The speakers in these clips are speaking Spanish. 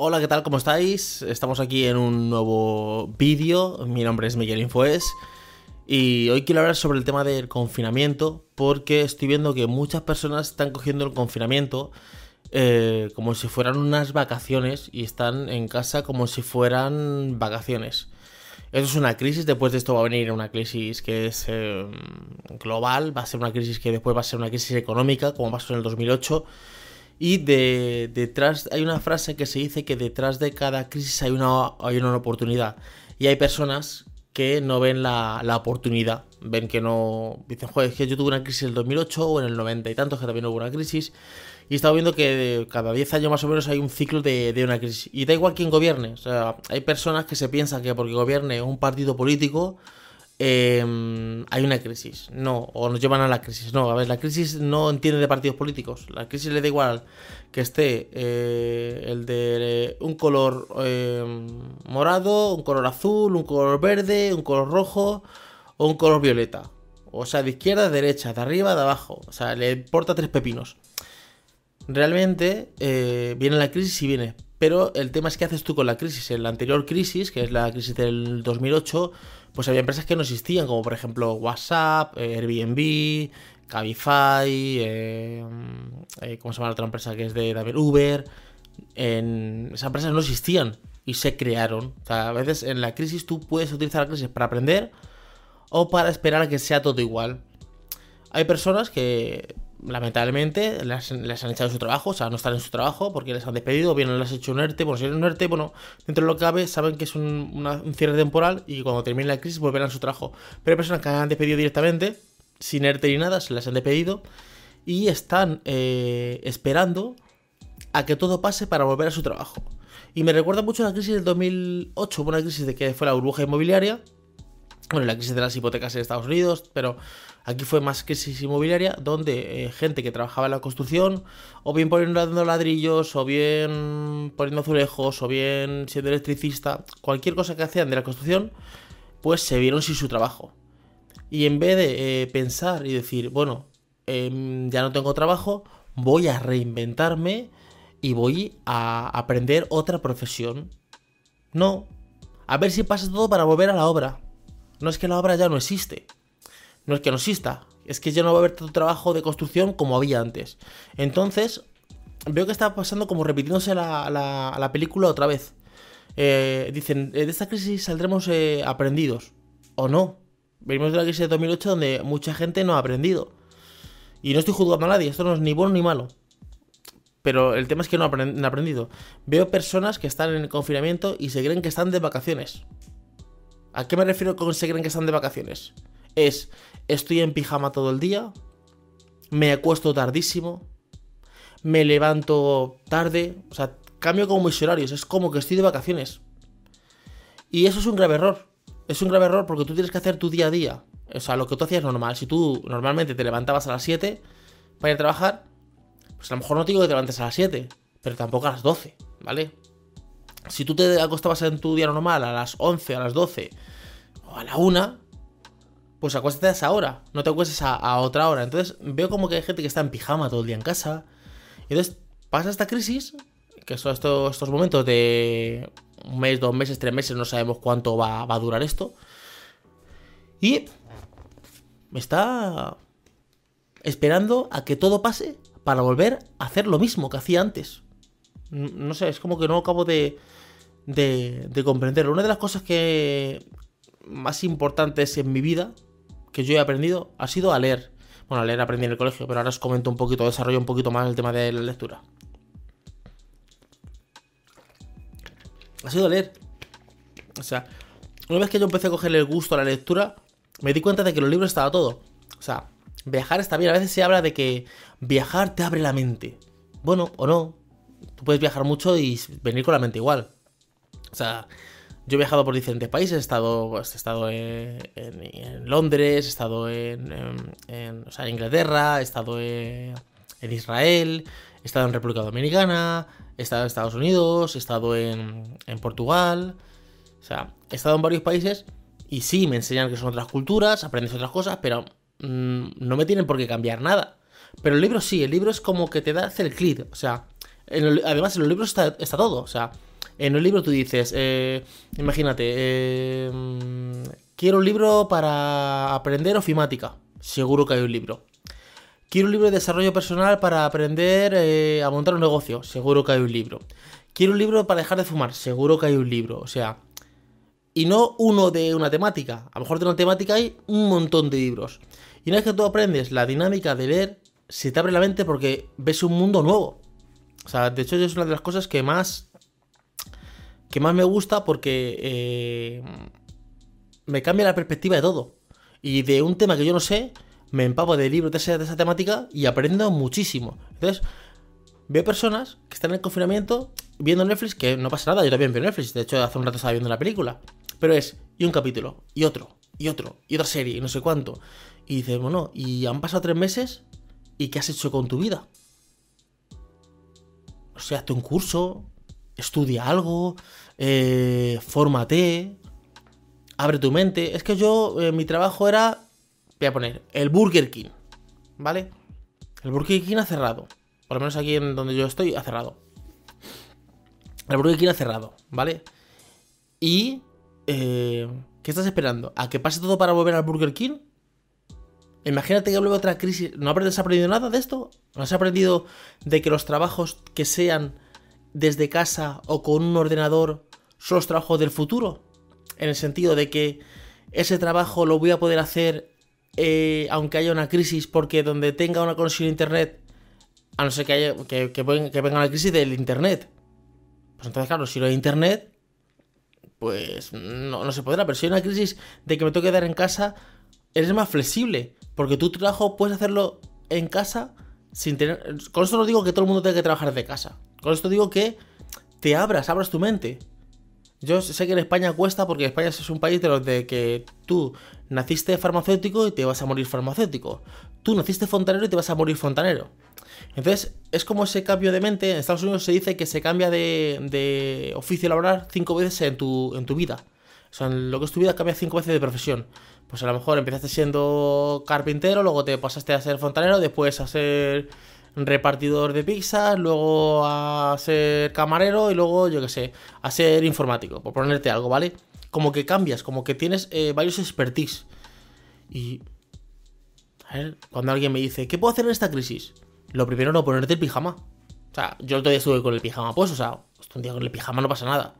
Hola, ¿qué tal? ¿Cómo estáis? Estamos aquí en un nuevo vídeo. Mi nombre es Miguel Infoes. Y hoy quiero hablar sobre el tema del confinamiento, porque estoy viendo que muchas personas están cogiendo el confinamiento eh, como si fueran unas vacaciones y están en casa como si fueran vacaciones. Eso es una crisis, después de esto va a venir una crisis que es eh, global, va a ser una crisis que después va a ser una crisis económica, como pasó en el 2008. Y de, detrás hay una frase que se dice que detrás de cada crisis hay una, hay una oportunidad. Y hay personas que no ven la, la oportunidad, ven que no... Dicen, joder, es que yo tuve una crisis en el 2008 o en el 90 y tantos que también hubo una crisis. Y he estado viendo que cada 10 años más o menos hay un ciclo de, de, una crisis. Y da igual quién gobierne. O sea, hay personas que se piensan que porque gobierne un partido político eh, hay una crisis. No, o nos llevan a la crisis. No, a ver, la crisis no entiende de partidos políticos. La crisis le da igual que esté eh, el de un color eh, morado, un color azul, un color verde, un color rojo o un color violeta. O sea, de izquierda a derecha, de arriba de abajo. O sea, le importa tres pepinos. Realmente eh, viene la crisis y viene. Pero el tema es qué haces tú con la crisis. En la anterior crisis, que es la crisis del 2008, pues había empresas que no existían, como por ejemplo WhatsApp, eh, Airbnb, Cabify, eh, eh, ¿cómo se llama la otra empresa que es de también Uber? Esas empresas no existían y se crearon. O sea, a veces en la crisis tú puedes utilizar la crisis para aprender o para esperar a que sea todo igual. Hay personas que lamentablemente les, han echado su trabajo, o sea, no están en su trabajo porque les han despedido, o bien les han hecho un ERTE, bueno, si es un ERTE, bueno, dentro de lo que cabe, saben que es un, cierre temporal y cuando termine la crisis volverán a su trabajo. Pero hay personas que han despedido directamente, sin ERTE ni nada, se les han despedido y están eh, esperando a que todo pase para volver a su trabajo. Y me recuerda mucho la crisis del 2008, una crisis de que fue la burbuja inmobiliaria, bueno, la crisis de las hipotecas en Estados Unidos, pero aquí fue más crisis inmobiliaria, donde eh, gente que trabajaba en la construcción, o bien poniendo ladrillos, o bien poniendo azulejos, o bien siendo electricista, cualquier cosa que hacían de la construcción, pues se vieron sin su trabajo. Y en vez de eh, pensar y decir, bueno, eh, ya no tengo trabajo, voy a reinventarme y voy a aprender otra profesión. No, a ver si pasa todo para volver a la obra. No es que la obra ya no existe. No es que no exista. Es que ya no va a haber tanto trabajo de construcción como había antes. Entonces, veo que está pasando como repitiéndose la, la, la película otra vez. Eh, dicen, de esta crisis saldremos eh, aprendidos. O no. Venimos de la crisis de 2008 donde mucha gente no ha aprendido. Y no estoy juzgando a nadie. Esto no es ni bueno ni malo. Pero el tema es que no han aprendido. Veo personas que están en el confinamiento y se creen que están de vacaciones. ¿A qué me refiero con se creen que están de vacaciones? Es, estoy en pijama todo el día, me acuesto tardísimo, me levanto tarde, o sea, cambio como mis horarios, es como que estoy de vacaciones. Y eso es un grave error. Es un grave error porque tú tienes que hacer tu día a día. O sea, lo que tú hacías normal. Si tú normalmente te levantabas a las 7 para ir a trabajar, pues a lo mejor no te digo que te levantes a las 7, pero tampoco a las 12, ¿vale? Si tú te acostabas en tu día normal a las 11, a las 12 o a la 1, pues acuéstate a esa hora, no te acuestes a, otra hora. Entonces veo como que hay gente que está en pijama todo el día en casa. Y entonces pasa esta crisis, que son estos, momentos de un mes, dos meses, tres meses, no sabemos cuánto va, a durar esto. Y me está esperando a que todo pase para volver a hacer lo mismo que hacía antes. No sé, es como que no acabo de, de, de comprender. Una de las cosas que más importantes en mi vida que yo he aprendido ha sido a leer. Bueno, a leer aprendí en el colegio, pero ahora os comento un poquito, desarrollo un poquito más el tema de la lectura. Ha sido leer. O sea, una vez que yo empecé a cogerle el gusto a la lectura, me di cuenta de que los libros estaba todo. O sea, viajar está bien. A veces se habla de que viajar te abre la mente. Bueno, o no. Tú puedes viajar mucho y venir con la mente igual. O sea, yo he viajado por diferentes países, he estado, pues, he estado en, en, en, Londres, he estado en, en o sea, Inglaterra, he estado en, Israel, he estado en República Dominicana, he estado en Estados Unidos, he estado en, Portugal. O sea, he estado en varios países y sí, me enseñan que son otras culturas, aprendes otras cosas, pero mmm, no me tienen por qué cambiar nada. Pero el libro sí, el libro es como que te da hacer el clic. O sea, el, además en los libros está, está todo. O sea, En un libro tú dices, eh, imagínate, eh, quiero un libro para aprender ofimática. Seguro que hay un libro. Quiero un libro de desarrollo personal para aprender eh, a montar un negocio. Seguro que hay un libro. Quiero un libro para dejar de fumar. Seguro que hay un libro. O sea, y no uno de una temática. A lo mejor de una temática hay un montón de libros. Y una vez que tú aprendes la dinámica de leer, se te abre la mente porque ves un mundo nuevo. O sea, de hecho es una de las cosas que más que más me gusta porque eh, me cambia la perspectiva de todo. Y de un tema que yo no sé, me empapo de libros de esa, de esa temática y aprendo muchísimo. Entonces, veo personas que están en el confinamiento viendo Netflix, que no pasa nada, yo también veo Netflix, de hecho hace un rato estaba viendo la película. Pero es, y un capítulo, y otro, y otro, y otra serie, y no sé cuánto. Y dices, bueno, y han pasado tres meses, ¿y qué has hecho con tu vida? O sea, hazte un curso, estudia algo, eh, fórmate, abre tu mente. Es que yo, eh, mi trabajo era, voy a poner, el Burger King, ¿vale? El Burger King ha cerrado. Por lo menos aquí en donde yo estoy, ha cerrado. El Burger King ha cerrado, ¿vale? Y eh, ¿qué estás esperando? ¿A que pase todo para volver al Burger King? Imagínate que vuelve otra crisis. ¿No has aprendido nada de esto? ¿No has aprendido de que los trabajos que sean desde casa o con un ordenador son los trabajos del futuro? En el sentido de que ese trabajo lo voy a poder hacer eh, aunque haya una crisis, porque donde tenga una conexión a internet, a no ser que, haya, que, que, venga una crisis del internet. Pues entonces, claro, si no hay internet, pues no, se podrá. Pero si hay una crisis de que me tengo que quedar en casa, eres más flexible. Porque tu trabajo puedes hacerlo en casa Con esto no digo que todo el mundo tenga que trabajar de casa. Con esto digo que te abras, abras tu mente. Yo sé que en España cuesta porque España es un país de los de que tú naciste farmacéutico y te vas a morir farmacéutico. Tú naciste fontanero y te vas a morir fontanero. Entonces, es como ese cambio de mente. En Estados Unidos se dice que se cambia de, oficio laboral cinco veces en tu, vida. O sea, lo que es tu vida cambia cinco veces de profesión. Pues a lo mejor empezaste siendo carpintero, luego te pasaste a ser fontanero, después a ser repartidor de pizzas, luego a ser camarero y luego, yo qué sé, a ser informático, por ponerte algo, ¿vale? Como que cambias, como que tienes eh, varios expertise. Y... A ver, cuando alguien me dice, ¿qué puedo hacer en esta crisis? Lo primero no ponerte el pijama. O sea, yo todavía estuve con el pijama pues, o sea, un día con el pijama no pasa nada.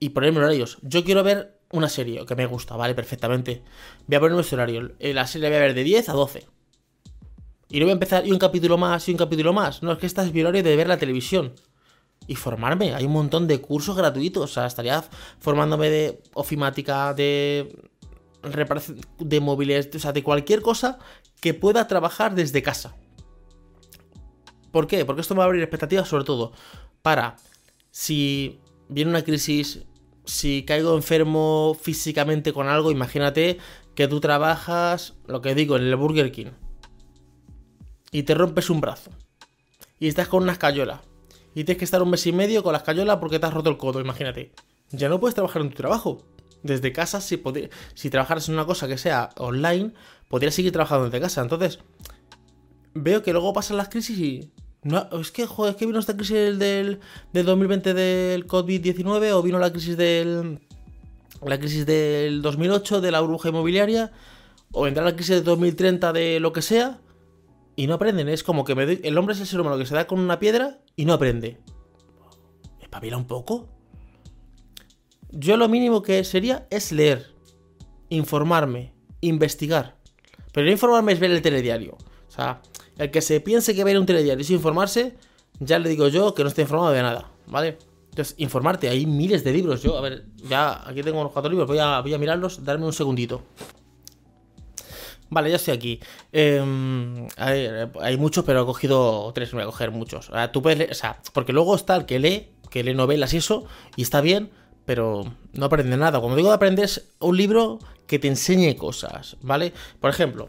Y ponerme horarios. Yo quiero ver una serie que me gusta, ¿vale? Perfectamente. Voy a ponerme ese horario. Eh, la serie la voy a ver de 10 a 12. Y no voy a empezar y un capítulo más y un capítulo más. No, es que esta es mi horario de ver la televisión. Y formarme. Hay un montón de cursos gratuitos. O sea, estaría formándome de ofimática, de reparación de móviles, o sea, de cualquier cosa que pueda trabajar desde casa. ¿Por qué? Porque esto me va a abrir expectativas sobre todo para si viene una crisis, si caigo enfermo físicamente con algo, imagínate que tú trabajas, lo que digo, en el Burger King y te rompes un brazo y estás con una escayola y tienes que estar un mes y medio con la escayola porque te has roto el codo, imagínate. Ya no puedes trabajar en tu trabajo. Desde casa, si, si trabajaras en una cosa que sea online, podrías seguir trabajando desde casa. Entonces, veo que luego pasan las crisis y. No, es que, joder, es que vino esta crisis del, del 2020 del COVID-19 o vino la crisis del. La crisis del 2008 de la burbuja inmobiliaria o vendrá la crisis del 2030 de lo que sea y no aprenden. Es como que el hombre es el ser humano que se da con una piedra y no aprende. Espabila un poco. Yo lo mínimo que sería es leer, informarme, investigar. Pero no informarme es ver el telediario. O sea, el que se piense que ver un telediario es informarse, ya le digo yo que no está informado de nada, ¿vale? Entonces, informarte, hay miles de libros. Yo, a ver, ya aquí tengo unos cuatro libros, voy a, a mirarlos, darme un segundito. Vale, ya estoy aquí. Em, hay, muchos, pero he cogido tres, me voy a coger muchos. tú puedes leer, o sea, porque luego está el que lee, que lee novelas y eso, y está bien, pero no aprende nada. Cuando digo de aprender es un libro que te enseñe cosas, ¿vale? Por ejemplo,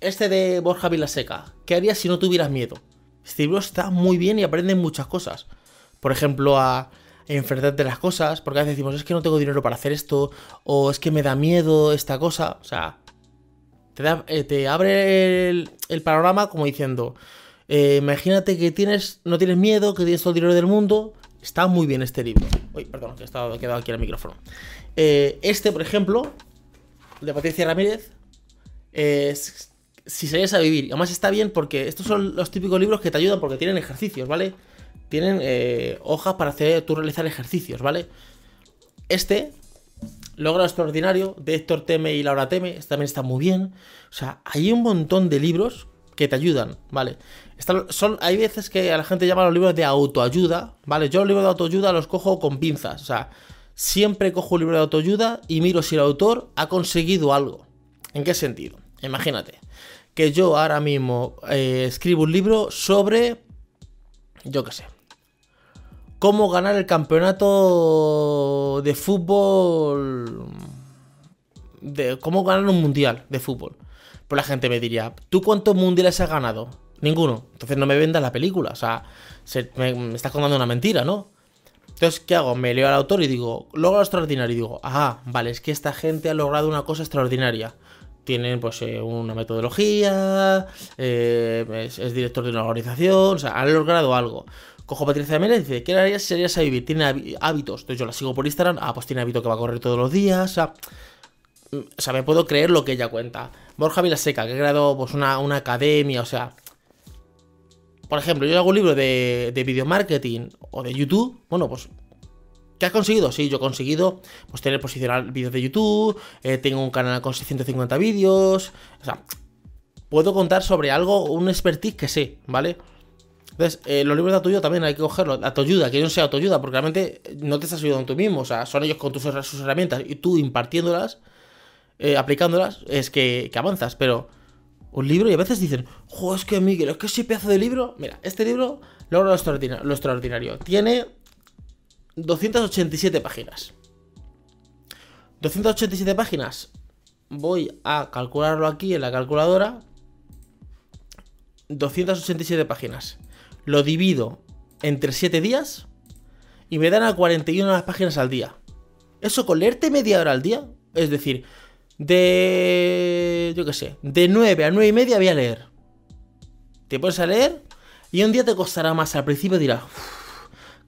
este de Borja Vilaseca, ¿qué harías si no tuvieras miedo? Este libro está muy bien y aprende muchas cosas. Por ejemplo, a enfrentarte a las cosas, porque a veces decimos, es que no tengo dinero para hacer esto, o es que me da miedo esta cosa. O sea, te, eh, te abre el, panorama como diciendo, eh, imagínate que tienes, no tienes miedo, que tienes todo el dinero del mundo, Está muy bien este libro. Uy, perdón, que he estado, he quedado aquí el micrófono. Eh, este, por ejemplo, de Patricia Ramírez, es Si se a vivir. Además está bien porque estos son los típicos libros que te ayudan porque tienen ejercicios, ¿vale? Tienen eh, hojas para hacer tú realizar ejercicios, ¿vale? Este, Logra Extraordinario, de Héctor Teme y Laura Teme, este también está muy bien. O sea, hay un montón de libros que te ayudan, ¿vale? son, hay veces que a la gente llama los libros de autoayuda, ¿vale? Yo los libros de autoayuda los cojo con pinzas, o sea, siempre cojo un libro de autoayuda y miro si el autor ha conseguido algo. ¿En qué sentido? Imagínate que yo ahora mismo eh, escribo un libro sobre, yo qué sé, cómo ganar el campeonato de fútbol, de cómo ganar un mundial de fútbol. Pues la gente me diría, ¿tú cuántos mundiales has ganado? Ninguno. Entonces no me vendas la película. O sea, me, estás contando una mentira, ¿no? Entonces, ¿qué hago? Me leo al autor y digo, logro extraordinario. Y digo, ajá, vale, es que esta gente ha logrado una cosa extraordinaria. Tienen, pues, eh, una metodología, eh, es, director de una organización, o sea, han logrado algo. Cojo Patricia Mérez y dice, ¿qué si serías a vivir? Tiene hábitos. Entonces yo la sigo por Instagram, ah, pues tiene hábito que va a correr todos los días, o sea, mm, o sea, me puedo creer lo que ella cuenta. Borja Vilaseca, que ha creado pues, una, una academia, o sea, por ejemplo, yo hago un libro de, de video marketing o de YouTube. Bueno, pues ¿Qué has conseguido? Sí, yo he conseguido pues, tener posicionar vídeos de YouTube, eh, tengo un canal con 650 vídeos, o sea, puedo contar sobre algo, un expertise que sé, ¿vale? Entonces, eh, los libros de autoayuda también hay que cogerlos, autoayuda, que no sea autoayuda, porque realmente no te estás ayudando tú mismo, o sea, son ellos con tus, sus herramientas y tú impartiéndolas, eh, aplicándolas, es que, que avanzas, pero un libro y a veces dicen, jo, es que Miguel, es que ese pedazo de libro. Mira, este libro logra lo extraordinario, lo extraordinario. Tiene 287 páginas. 287 páginas. Voy a calcularlo aquí en la calculadora. 287 páginas. Lo divido entre 7 días y me dan a 41 páginas al día. Eso con leerte media hora al día, es decir, de. Yo qué sé. De 9 a 9 y media voy a leer. Te pones a leer y un día te costará más. Al principio dirás,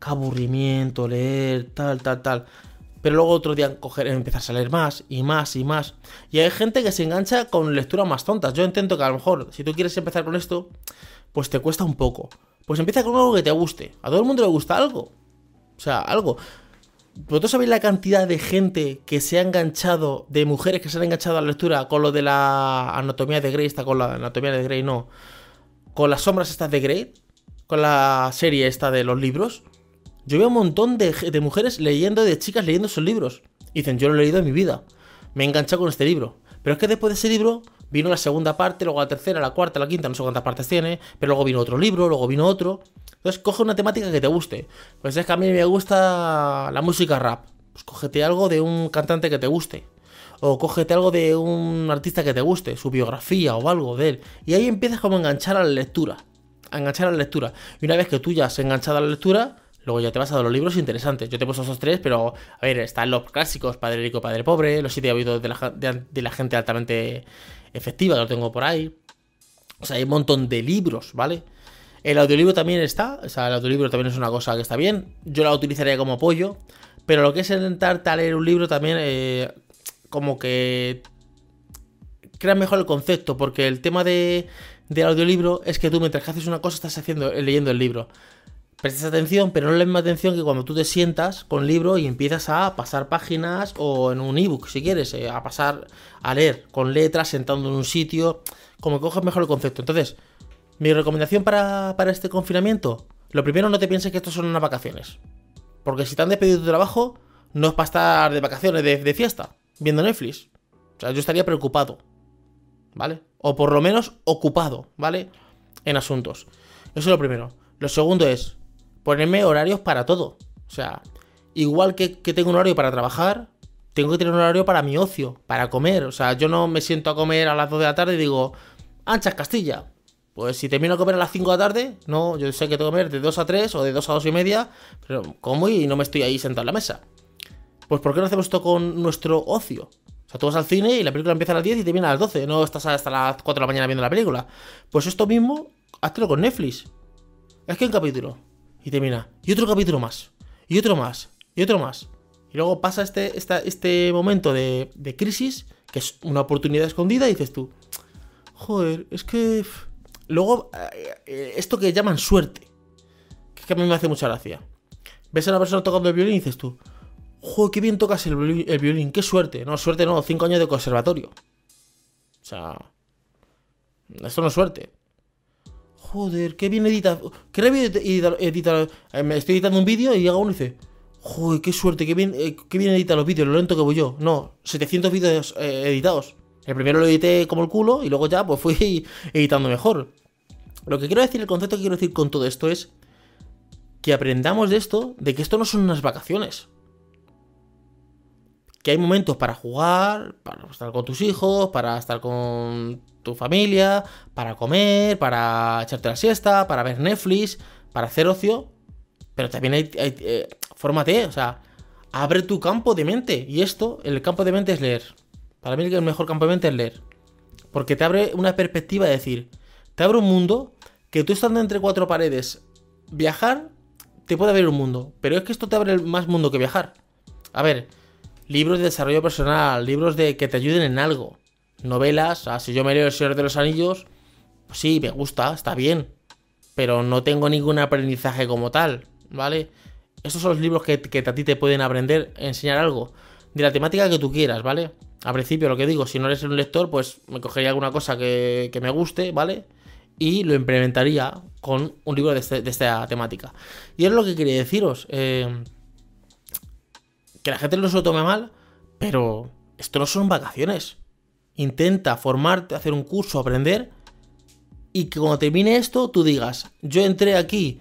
qué aburrimiento leer, tal, tal, tal. Pero luego otro día coger, empezar a leer más y más y más. Y hay gente que se engancha con lecturas más tontas. Yo intento que a lo mejor, si tú quieres empezar con esto, pues te cuesta un poco. Pues empieza con algo que te guste. A todo el mundo le gusta algo. O sea, algo. ¿Vosotros sabéis la cantidad de gente que se ha enganchado, de mujeres que se han enganchado a la lectura con lo de la anatomía de Grey? Está con la anatomía de Grey, no. Con las sombras estas de Grey, con la serie esta de los libros. Yo veo un montón de, mujeres leyendo, de chicas leyendo esos libros. Y dicen, yo lo he leído en mi vida. Me he enganchado con este libro. Pero es que después de ese libro vino la segunda parte, luego la tercera, la cuarta, la quinta, no sé cuántas partes tiene. Pero luego vino otro libro, luego vino otro. Entonces, coge una temática que te guste. Pues es que a mí me gusta la música rap. Pues cógete algo de un cantante que te guste. O cógete algo de un artista que te guste, su biografía o algo de él. Y ahí empiezas como a enganchar a la lectura. A enganchar a la lectura. Y una vez que tú ya has enganchado a la lectura, luego ya te vas a los libros interesantes. Yo te he puesto esos tres, pero a ver, están los clásicos, Padre Rico, Padre Pobre, los siete hábitos de la, de la gente altamente efectiva, lo tengo por ahí. O sea, hay un montón de libros, ¿vale? El audiolibro también está, o sea, el audiolibro también es una cosa que está bien. Yo la utilizaría como apoyo, pero lo que es a leer un libro también, eh, como que crea mejor el concepto, porque el tema de, del audiolibro es que tú mientras que haces una cosa estás haciendo, leyendo el libro. Prestas atención, pero no la misma atención que cuando tú te sientas con libro y empiezas a pasar páginas o en un ebook, si quieres, eh, a pasar a leer con letras, sentando en un sitio, como que coges mejor el concepto. Entonces, mi recomendación para, este confinamiento, lo primero no te pienses que esto son unas vacaciones. Porque si te han despedido de trabajo, no es para estar de vacaciones, de, fiesta, viendo Netflix. O sea, yo estaría preocupado, ¿vale? O por lo menos ocupado, ¿vale? En asuntos. Eso es lo primero. Lo segundo es ponerme horarios para todo. O sea, igual que, tengo un horario para trabajar, tengo que tener un horario para mi ocio, para comer. O sea, yo no me siento a comer a las 2 de la tarde y digo, anchas Castilla, pues si termino a comer a las 5 de la tarde, no, yo sé que tengo que comer de 2 a 3 o de 2 a 2 y media, pero como y no me estoy ahí sentado en la mesa. Pues ¿por qué no hacemos esto con nuestro ocio? O sea, tú vas al cine y la película empieza a las 10 y termina a las 12, no estás hasta las 4 de la mañana viendo la película. Pues esto mismo, hazlo con Netflix. Es que un capítulo y termina, y otro capítulo más. y otro más, y otro más. Y luego pasa este, este momento de, crisis, que es una oportunidad escondida, y dices tú, joder, es que... Luego, eh, eh, esto que llaman suerte, que, es que a mí me hace mucha gracia. Ves a una persona tocando el violín y dices tú, joder, qué bien tocas el violín, el violín, qué suerte. No, suerte no, cinco años de conservatorio. O sea, esto no es suerte. Joder, qué bien edita. Qué bien edita. Eh, me estoy editando un vídeo y llega uno y dice: Joder, qué suerte, qué bien, eh, qué bien edita los vídeos, lo lento que voy yo. No, 700 vídeos eh, editados. El primero lo edité como el culo y luego ya pues fui editando mejor. Lo que quiero decir, el concepto que quiero decir con todo esto es que aprendamos de esto, de que esto no son unas vacaciones. Que hay momentos para jugar, para estar con tus hijos, para estar con tu familia, para comer, para echarte la siesta, para ver Netflix, para hacer ocio. Pero también hay, eh, fórmate, o sea, abre tu campo de mente. Y esto, el campo de mente es leer. Para mí el mejor campo de mente es leer. Porque te abre una perspectiva de decir, te abre un mundo que tú estando entre cuatro paredes, viajar, te puede abrir un mundo. Pero es que esto te abre más mundo que viajar. A ver, libros de desarrollo personal, libros de que te ayuden en algo novelas, o si yo me leo El Señor de los Anillos, pues sí, me gusta, está bien, pero no tengo ningún aprendizaje como tal, ¿vale? Estos son los libros que, a ti te pueden aprender, enseñar algo, de la temática que tú quieras, ¿vale? Al principio lo que digo, si no eres un lector, pues me cogería alguna cosa que, me guste, ¿vale? Y lo implementaría con un libro de, este, esta temática. Y es lo que quería deciros. Eh, que la gente no se lo tome mal, pero esto no son vacaciones intenta formarte, hacer un curso, aprender, y que cuando termine esto tú digas, yo entré aquí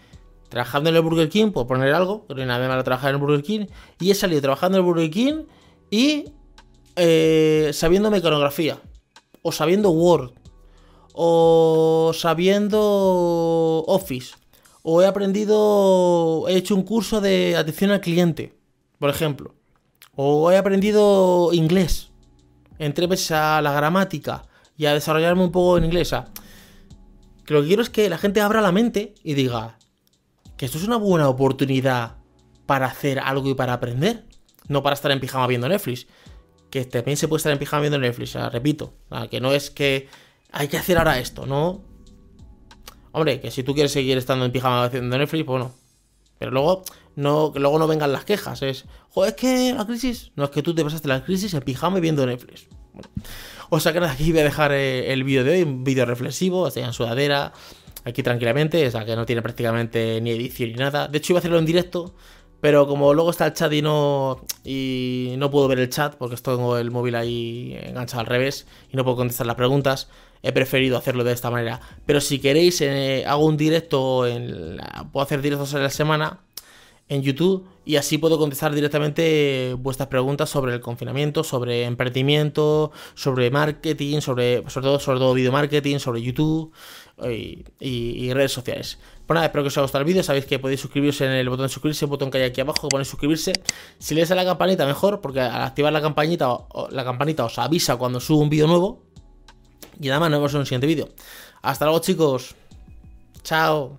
trabajando en el Burger King, por poner algo, pero no hay nada malo trabajar en el Burger King, y he salido trabajando en el Burger King y eh, sabiendo mecanografía, o sabiendo Word, o sabiendo Office, o he aprendido, he hecho un curso de atención al cliente, por ejemplo, o he aprendido inglés, entré a la gramática y a desarrollarme un poco en inglés. que lo que quiero es que la gente abra la mente y diga que esto es una buena oportunidad para hacer algo y para aprender. No para estar en pijama viendo Netflix. Que también se puede estar en pijama viendo Netflix, repito. que no es que hay que hacer ahora esto, ¿no? Hombre, que si tú quieres seguir estando en pijama viendo Netflix, pues bueno. Pero luego no, que luego no vengan las quejas. Es, joder, es que la crisis. No es que tú te pasaste la crisis en pijama viendo Netflix. Bueno. O sea que aquí voy a dejar eh, el vídeo de hoy, un vídeo reflexivo, o sea, en sudadera, aquí tranquilamente, o sea que no tiene prácticamente ni edición ni nada. De hecho, iba a hacerlo en directo, pero como luego está el chat y no, y no puedo ver el chat, porque tengo el móvil ahí enganchado al revés y no puedo contestar las preguntas, he preferido hacerlo de esta manera. Pero si queréis, eh, hago un directo, en puedo hacer directos en la semana en YouTube y así puedo contestar directamente vuestras preguntas sobre el confinamiento, sobre emprendimiento, sobre marketing, sobre, sobre todo, sobre todo video marketing, sobre YouTube y, redes sociales. Pues nada, espero que os haya gustado el vídeo. Sabéis que podéis suscribiros en el botón de suscribirse, el botón que hay aquí abajo, que suscribirse. Si le a la campanita, mejor, porque al activar la campanita, la campanita os avisa cuando subo un vídeo nuevo. Y nada más, nos vemos en un siguiente vídeo. Hasta luego, chicos. Chao.